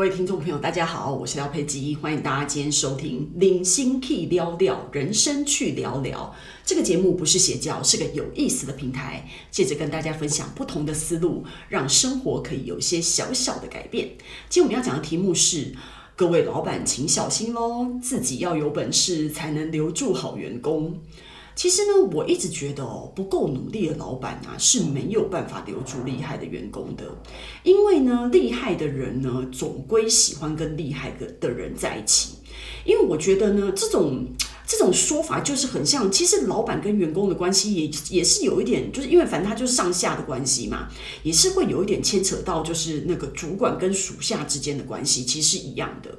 各位听众朋友，大家好，我是廖佩基，欢迎大家今天收听《零星 K 聊聊人生去聊聊》这个节目，不是邪教，是个有意思的平台，借着跟大家分享不同的思路，让生活可以有一些小小的改变。今天我们要讲的题目是：各位老板请小心喽，自己要有本事才能留住好员工。其实呢，我一直觉得哦，不够努力的老板啊是没有办法留住厉害的员工的，因为呢，厉害的人呢，总归喜欢跟厉害的的人在一起。因为我觉得呢，这种这种说法就是很像，其实老板跟员工的关系也也是有一点，就是因为反正他就是上下的关系嘛，也是会有一点牵扯到就是那个主管跟属下之间的关系，其实是一样的。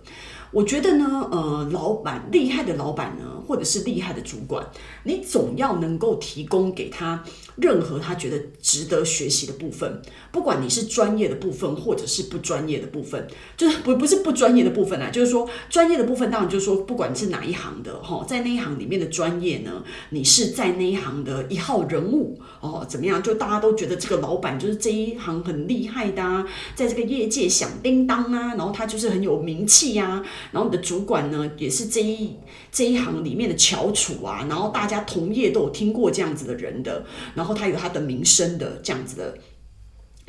我觉得呢，呃，老板厉害的老板呢，或者是厉害的主管，你总要能够提供给他任何他觉得值得学习的部分，不管你是专业的部分，或者是不专业的部分，就是不不是不专业的部分啊，就是说专业的部分，当然就是说，不管是哪一行的哈，在那一行里面的专业呢，你是在那一行的一号人物哦，怎么样？就大家都觉得这个老板就是这一行很厉害的啊，在这个业界响叮当啊，然后他就是很有名气呀。然后你的主管呢，也是这一这一行里面面的翘楚啊，然后大家同业都有听过这样子的人的，然后他有他的名声的这样子的。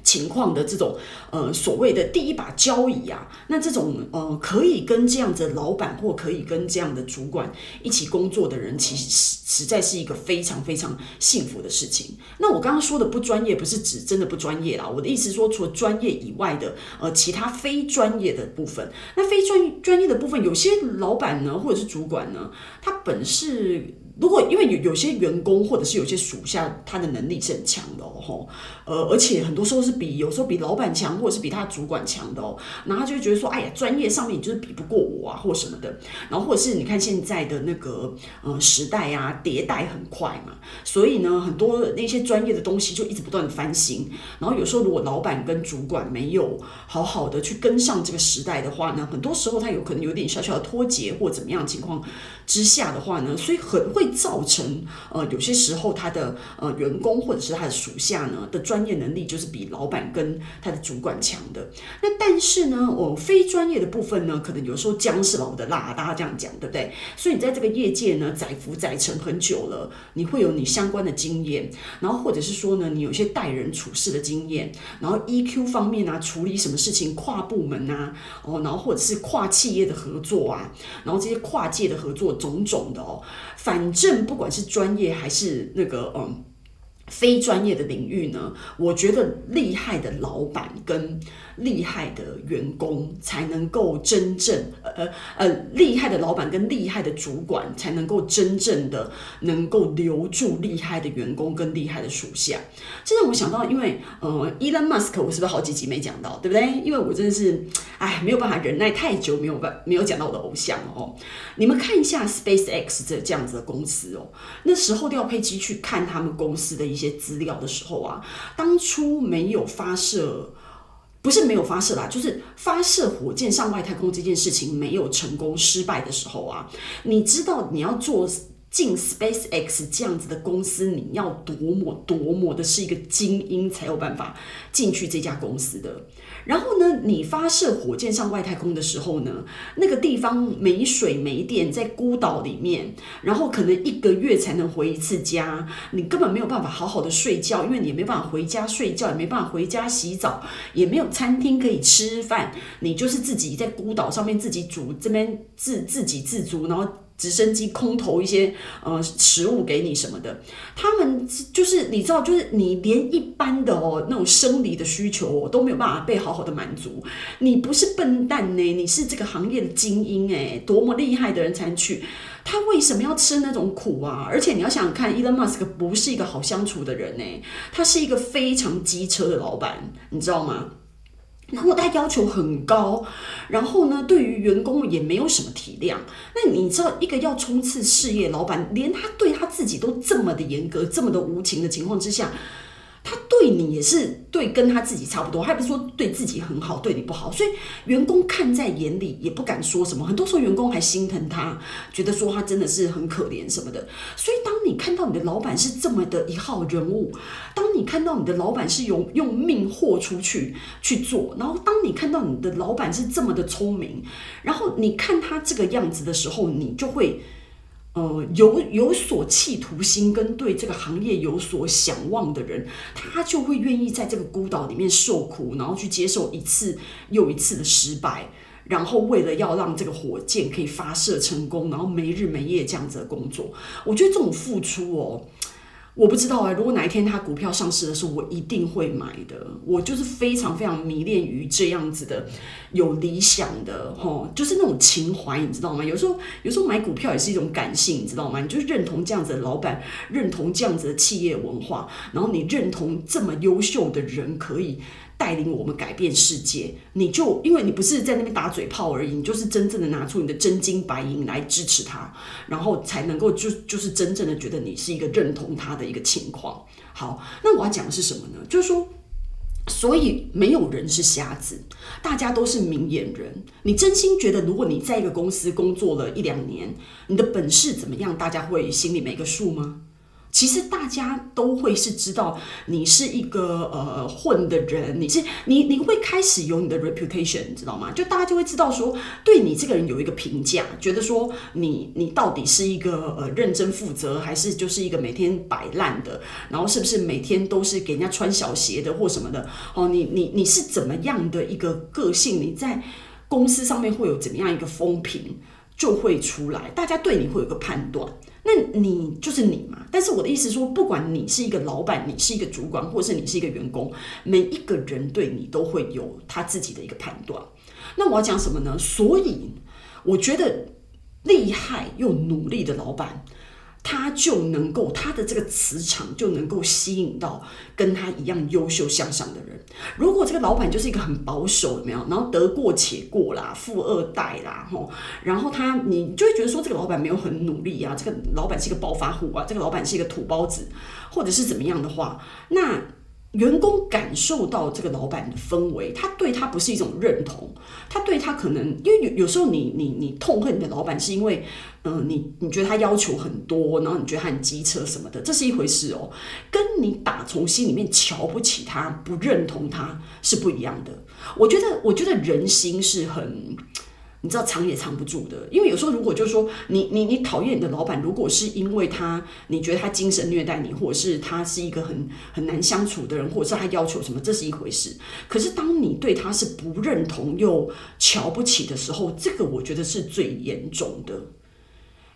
情况的这种呃所谓的第一把交椅啊，那这种呃可以跟这样子的老板或可以跟这样的主管一起工作的人，其实实在是一个非常非常幸福的事情。那我刚刚说的不专业，不是指真的不专业啦，我的意思说，除了专业以外的呃其他非专业的部分，那非专专业的部分，有些老板呢或者是主管呢，他本是。如果因为有有些员工或者是有些属下，他的能力是很强的哦，呃，而且很多时候是比有时候比老板强，或者是比他主管强的哦，然后他就会觉得说，哎呀，专业上面你就是比不过我啊，或什么的，然后或者是你看现在的那个呃时代啊，迭代很快嘛，所以呢，很多那些专业的东西就一直不断的翻新，然后有时候如果老板跟主管没有好好的去跟上这个时代的话呢，很多时候他有可能有点小小的脱节或怎么样情况之下的话呢，所以很会。造成呃，有些时候他的呃员工或者是他的属下呢的专业能力就是比老板跟他的主管强的。那但是呢，我非专业的部分呢，可能有时候姜是老的辣，大家这样讲，对不对？所以你在这个业界呢，载浮载沉很久了，你会有你相关的经验，然后或者是说呢，你有些待人处事的经验，然后 EQ 方面啊，处理什么事情跨部门啊，哦，然后或者是跨企业的合作啊，然后这些跨界的合作种种的哦，反。正不管是专业还是那个嗯非专业的领域呢，我觉得厉害的老板跟厉害的员工才能够真正呃呃厉害的老板跟厉害的主管才能够真正的能够留住厉害的员工跟厉害的属下。这让我想到，因为呃，Elon Musk 我是不是好几集没讲到，对不对？因为我真的是哎没有办法忍耐太久没有办没有讲到我的偶像哦。你们看一下 SpaceX 这这样子的公司哦，那时候廖佩基去看他们公司的一些资料的时候啊，当初没有发射。不是没有发射啦，就是发射火箭上外太空这件事情没有成功失败的时候啊，你知道你要做进 SpaceX 这样子的公司，你要多么多么的是一个精英才有办法进去这家公司的。然后呢，你发射火箭上外太空的时候呢，那个地方没水没电，在孤岛里面，然后可能一个月才能回一次家，你根本没有办法好好的睡觉，因为你也没办法回家睡觉，也没办法回家洗澡，也没有餐厅可以吃饭，你就是自己在孤岛上面自己煮，这边自自给自足，然后。直升机空投一些呃食物给你什么的，他们就是你知道，就是你连一般的哦那种生理的需求哦都没有办法被好好的满足。你不是笨蛋呢，你是这个行业的精英哎，多么厉害的人才能去？他为什么要吃那种苦啊？而且你要想想看，Elon Musk 不是一个好相处的人呢，他是一个非常机车的老板，你知道吗？然后他要求很高，然后呢，对于员工也没有什么体谅。那你知道，一个要冲刺事业老板，连他对他自己都这么的严格、这么的无情的情况之下，对你也是对跟他自己差不多，还不是说对自己很好，对你不好，所以员工看在眼里也不敢说什么。很多时候员工还心疼他，觉得说他真的是很可怜什么的。所以当你看到你的老板是这么的一号人物，当你看到你的老板是用用命豁出去去做，然后当你看到你的老板是这么的聪明，然后你看他这个样子的时候，你就会。呃，有有所企图心跟对这个行业有所想望的人，他就会愿意在这个孤岛里面受苦，然后去接受一次又一次的失败，然后为了要让这个火箭可以发射成功，然后没日没夜这样子的工作。我觉得这种付出哦。我不知道哎，如果哪一天他股票上市的时候，我一定会买的。我就是非常非常迷恋于这样子的有理想的哈，就是那种情怀，你知道吗？有时候有时候买股票也是一种感性，你知道吗？你就是认同这样子的老板，认同这样子的企业文化，然后你认同这么优秀的人可以。带领我们改变世界，你就因为你不是在那边打嘴炮而已，你就是真正的拿出你的真金白银来支持他，然后才能够就就是真正的觉得你是一个认同他的一个情况。好，那我要讲的是什么呢？就是说，所以没有人是瞎子，大家都是明眼人。你真心觉得，如果你在一个公司工作了一两年，你的本事怎么样，大家会心里没个数吗？其实大家都会是知道你是一个呃混的人，你是你你会开始有你的 reputation，你知道吗？就大家就会知道说，对你这个人有一个评价，觉得说你你到底是一个呃认真负责，还是就是一个每天摆烂的，然后是不是每天都是给人家穿小鞋的或什么的？哦，你你你是怎么样的一个个性？你在公司上面会有怎么样一个风评就会出来，大家对你会有个判断。那你就是你嘛，但是我的意思说，不管你是一个老板，你是一个主管，或是你是一个员工，每一个人对你都会有他自己的一个判断。那我要讲什么呢？所以我觉得厉害又努力的老板。他就能够，他的这个磁场就能够吸引到跟他一样优秀向上的人。如果这个老板就是一个很保守，有没有？然后得过且过啦，富二代啦，吼，然后他你就会觉得说这个老板没有很努力啊，这个老板是一个暴发户啊，这个老板是一个土包子，或者是怎么样的话，那。员工感受到这个老板的氛围，他对他不是一种认同，他对他可能因为有有时候你你你痛恨你的老板，是因为嗯、你你觉得他要求很多，然后你觉得他很机车什么的，这是一回事哦，跟你打从心里面瞧不起他、不认同他是不一样的。我觉得我觉得人心是很。你知道藏也藏不住的，因为有时候如果就是说你你你讨厌你的老板，如果是因为他你觉得他精神虐待你，或者是他是一个很很难相处的人，或者是他要求什么，这是一回事。可是当你对他是不认同又瞧不起的时候，这个我觉得是最严重的，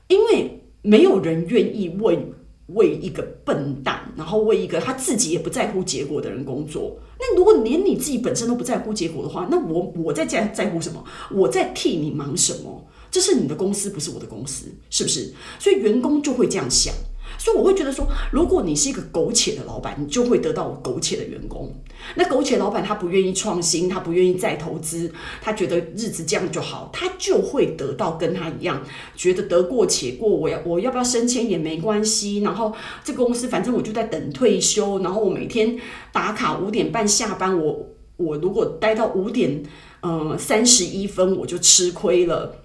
因为没有人愿意为。为一个笨蛋，然后为一个他自己也不在乎结果的人工作。那如果连你自己本身都不在乎结果的话，那我我在在在乎什么？我在替你忙什么？这是你的公司，不是我的公司，是不是？所以员工就会这样想。所以我会觉得说，如果你是一个苟且的老板，你就会得到苟且的员工。那苟且老板他不愿意创新，他不愿意再投资，他觉得日子这样就好，他就会得到跟他一样，觉得得过且过。我要我要不要升迁也没关系。然后这个公司反正我就在等退休。然后我每天打卡五点半下班，我我如果待到五点呃三十一分，我就吃亏了。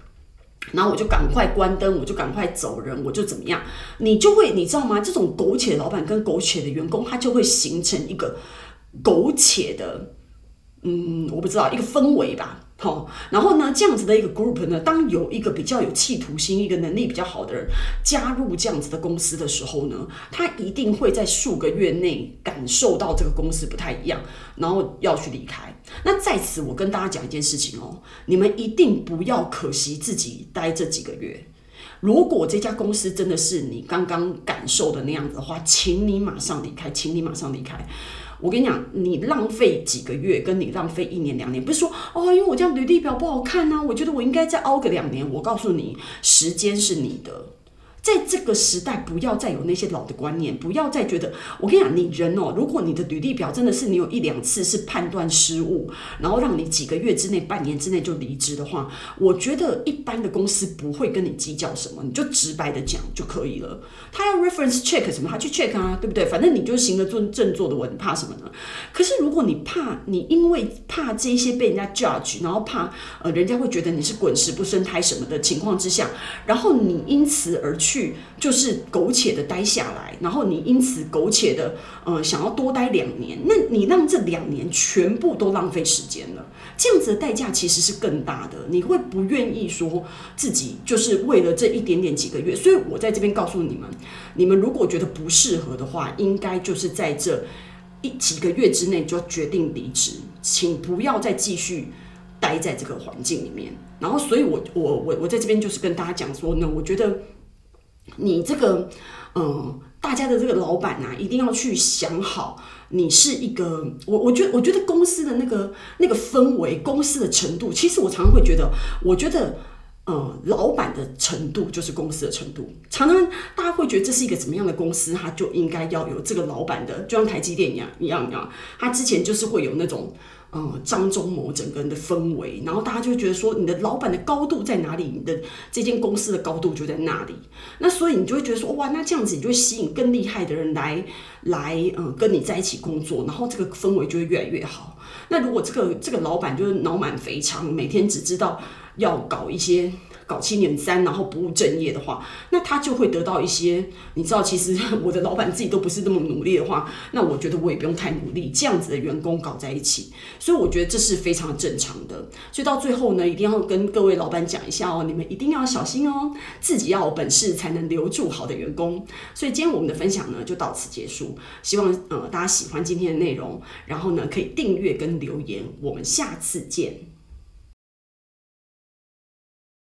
然后我就赶快关灯，我就赶快走人，我就怎么样？你就会，你知道吗？这种苟且的老板跟苟且的员工，他就会形成一个苟且的，嗯，我不知道一个氛围吧。好，然后呢，这样子的一个 group 呢，当有一个比较有企图心、一个能力比较好的人加入这样子的公司的时候呢，他一定会在数个月内感受到这个公司不太一样，然后要去离开。那在此，我跟大家讲一件事情哦，你们一定不要可惜自己待这几个月。如果这家公司真的是你刚刚感受的那样子的话，请你马上离开，请你马上离开。我跟你讲，你浪费几个月，跟你浪费一年两年，不是说哦，因为我这样履历表不好看呐，我觉得我应该再熬个两年。我告诉你，时间是你的，在这个时代，不要再有那些老的观念，不要再觉得。我跟你讲，你人哦，如果你的履历表真的是你有一两次是判断失误，然后让你几个月之内、半年之内就离职的话，我觉得一般的公司不会跟你计较什么，你就直白的讲就可以了。他要 reference check 什么，他去 check 啊，对不对？反正你就行得正正坐的稳，怕什么呢？可是如果你怕，你因为怕这些被人家 judge，然后怕呃人家会觉得你是滚石不生苔什么的情况之下，然后你因此而去。去就是苟且的待下来，然后你因此苟且的呃想要多待两年，那你让这两年全部都浪费时间了，这样子的代价其实是更大的。你会不愿意说自己就是为了这一点点几个月？所以我在这边告诉你们，你们如果觉得不适合的话，应该就是在这一几个月之内就决定离职，请不要再继续待在这个环境里面。然后，所以我我我我在这边就是跟大家讲说呢，我觉得。你这个，嗯，大家的这个老板呐、啊，一定要去想好，你是一个，我我觉得，我觉得公司的那个那个氛围，公司的程度，其实我常常会觉得，我觉得，嗯，老板的程度就是公司的程度。常常大家会觉得这是一个怎么样的公司，他就应该要有这个老板的，就像台积电一样一样一样，他之前就是会有那种。嗯，张忠谋整个人的氛围，然后大家就觉得说，你的老板的高度在哪里？你的这间公司的高度就在那里。那所以你就会觉得说，哇，那这样子你就会吸引更厉害的人来来，嗯，跟你在一起工作，然后这个氛围就会越来越好。那如果这个这个老板就是脑满肥肠，每天只知道要搞一些。搞七年三，然后不务正业的话，那他就会得到一些。你知道，其实我的老板自己都不是那么努力的话，那我觉得我也不用太努力。这样子的员工搞在一起，所以我觉得这是非常正常的。所以到最后呢，一定要跟各位老板讲一下哦，你们一定要小心哦，自己要有本事才能留住好的员工。所以今天我们的分享呢就到此结束，希望呃大家喜欢今天的内容，然后呢可以订阅跟留言，我们下次见。